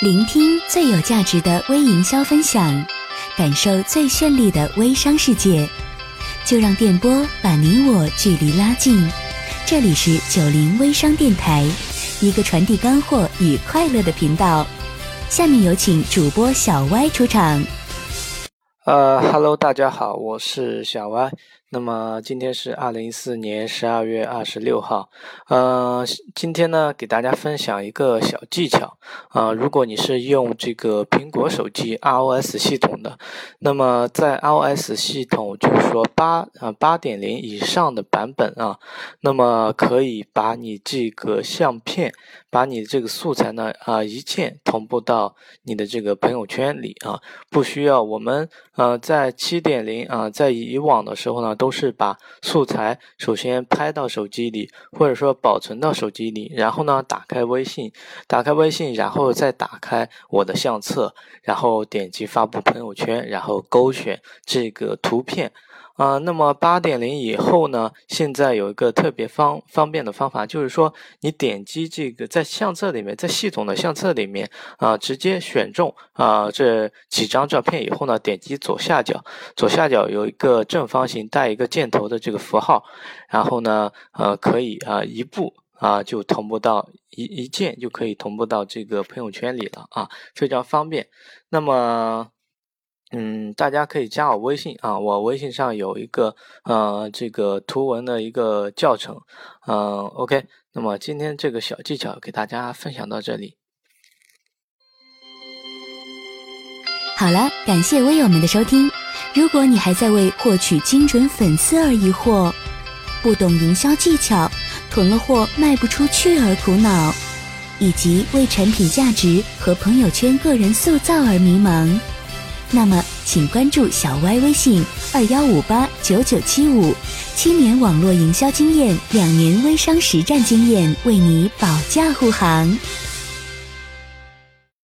聆听最有价值的微营销分享，感受最绚丽的微商世界。就让电波把你我距离拉近。这里是九零微商电台，一个传递干货与快乐的频道。下面有请主播小歪出场。呃，Hello，大家好，我是小歪。那么今天是二零一四年十二月二十六号，呃，今天呢给大家分享一个小技巧。啊，如果你是用这个苹果手机 iOS 系统的，那么在 iOS 系统就是说八啊八点零以上的版本啊，那么可以把你这个相片，把你这个素材呢啊一键同步到你的这个朋友圈里啊，不需要我们呃在七点零啊在以往的时候呢。都是把素材首先拍到手机里，或者说保存到手机里，然后呢打开微信，打开微信，然后再打开我的相册，然后点击发布朋友圈，然后勾选这个图片。啊，那么八点零以后呢？现在有一个特别方方便的方法，就是说你点击这个在相册里面，在系统的相册里面啊，直接选中啊这几张照片以后呢，点击左下角，左下角有一个正方形带一个箭头的这个符号，然后呢，呃，可以啊一步啊就同步到一一键就可以同步到这个朋友圈里了啊，非常方便。那么。嗯，大家可以加我微信啊，我微信上有一个呃这个图文的一个教程，嗯，OK，那么今天这个小技巧给大家分享到这里。好了，感谢微友们的收听。如果你还在为获取精准粉丝而疑惑，不懂营销技巧，囤了货卖不出去而苦恼，以及为产品价值和朋友圈个人塑造而迷茫。那么，请关注小歪微信二幺五八九九七五，七年网络营销经验，两年微商实战经验，为你保驾护航。